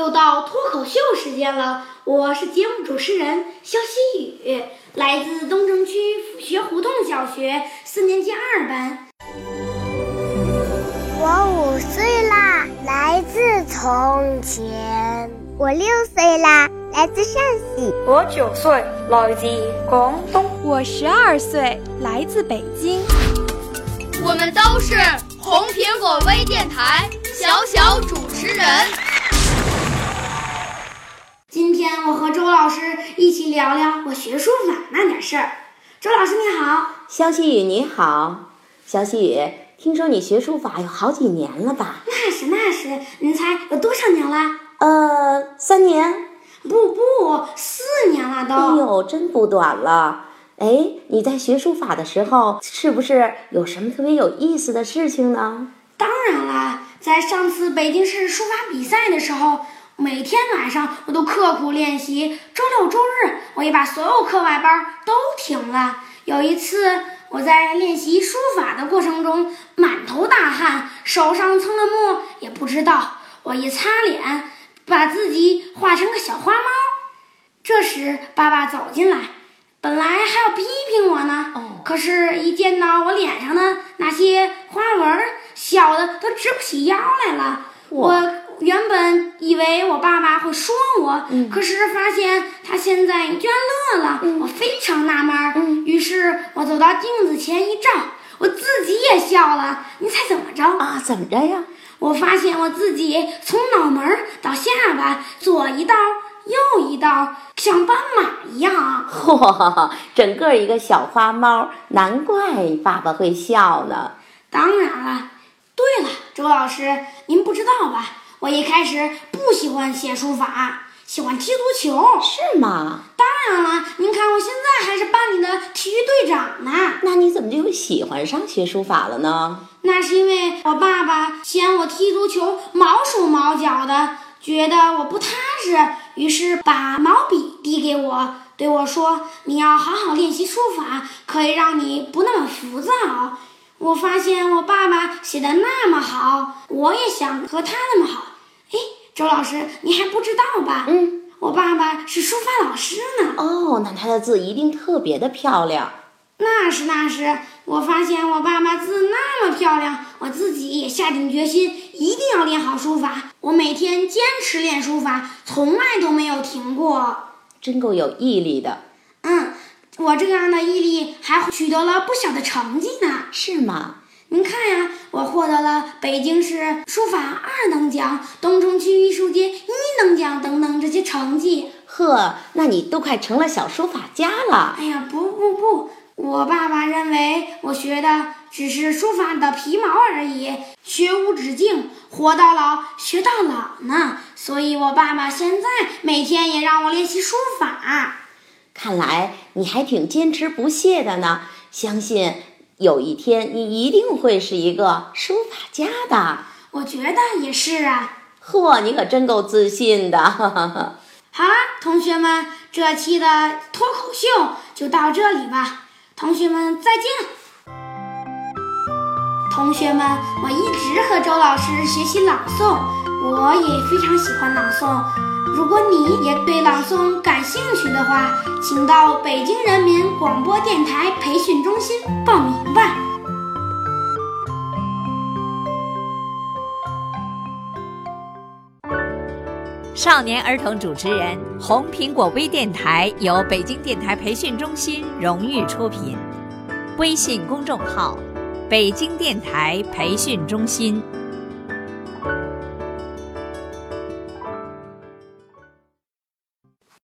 又到脱口秀时间了，我是节目主持人肖希雨，来自东城区府学胡同小学四年级二班。我五岁啦，来自从前。我六岁啦，来自陕西。我九岁，来自广东。我十二岁，来自北京。我们都是红苹果微电台小小主持人。今天我和周老师一起聊聊我学书法那点事儿。周老师你好，肖希雨你好，肖希雨，听说你学书法有好几年了吧？那是那是，您猜有多少年了？呃，三年。不不，四年了都。哎呦，真不短了。哎，你在学书法的时候，是不是有什么特别有意思的事情呢？当然啦，在上次北京市书法比赛的时候，每天晚上我都刻苦练习，周六周日我也把所有课外班都停了。有一次，我在练习书法的过程中，满头大汗，手上蹭了墨，也不知道，我一擦脸，把自己画成个小花猫。这时，爸爸走进来。本来还要批评我呢，可是，一见到我脸上的那些花纹，笑的都直不起腰来了。我原本以为我爸爸会说我，可是发现他现在居然乐了，我非常纳闷。于是我走到镜子前一照，我自己也笑了。你猜怎么着？啊，怎么着呀？我发现我自己从脑门到下巴左一道。右一道像斑马一样，嚯，整个一个小花猫，难怪爸爸会笑呢。当然了，对了，周老师，您不知道吧？我一开始不喜欢写书法，喜欢踢足球。是吗？当然了，您看我现在还是班里的体育队长呢。那你怎么就喜欢上学书法了呢？那是因为我爸爸嫌我踢足球毛手毛脚的。觉得我不踏实，于是把毛笔递给我，对我说：“你要好好练习书法，可以让你不那么浮躁。”我发现我爸爸写的那么好，我也想和他那么好。哎，周老师，你还不知道吧？嗯，我爸爸是书法老师呢。哦，那他的字一定特别的漂亮。那是那是，我发现我爸爸字那么漂亮，我自己也下定决心一定要练好书法。我每天坚持练书法，从来都没有停过，真够有毅力的。嗯，我这样的毅力还取得了不小的成绩呢。是吗？您看呀，我获得了北京市书法二等奖、东城区艺术节一等奖等等这些成绩。呵，那你都快成了小书法家了。哎呀，不不不。我爸爸认为我学的只是书法的皮毛而已，学无止境，活到老学到老呢。所以，我爸爸现在每天也让我练习书法。看来你还挺坚持不懈的呢。相信有一天你一定会是一个书法家的。我觉得也是啊。嚯，你可真够自信的。好了，同学们，这期的脱口秀就到这里吧。同学们再见！同学们，我一直和周老师学习朗诵，我也非常喜欢朗诵。如果你也对朗诵感兴趣的话，请到北京人民广播电台培训中心报名吧。少年儿童主持人，红苹果微电台由北京电台培训中心荣誉出品。微信公众号“北京电台培训中心”。